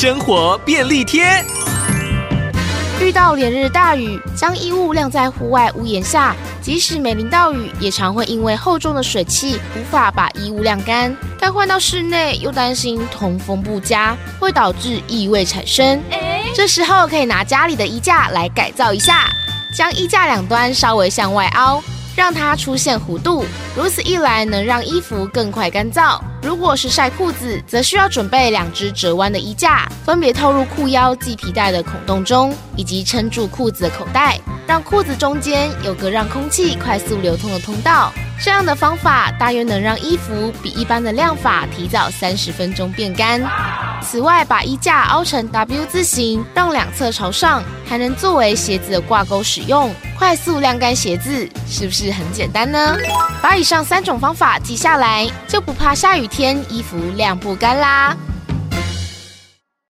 生活便利贴。遇到连日大雨，将衣物晾在户外屋檐下，即使没淋到雨，也常会因为厚重的水汽无法把衣物晾干。但换到室内，又担心通风不佳，会导致异味产生。这时候可以拿家里的衣架来改造一下，将衣架两端稍微向外凹。让它出现弧度，如此一来能让衣服更快干燥。如果是晒裤子，则需要准备两只折弯的衣架，分别套入裤腰系皮带的孔洞中，以及撑住裤子的口袋，让裤子中间有个让空气快速流通的通道。这样的方法大约能让衣服比一般的晾法提早三十分钟变干。此外，把衣架凹成 W 字形，让两侧朝上，还能作为鞋子的挂钩使用，快速晾干鞋子，是不是很简单呢？把以上三种方法记下来，就不怕下雨天衣服晾不干啦。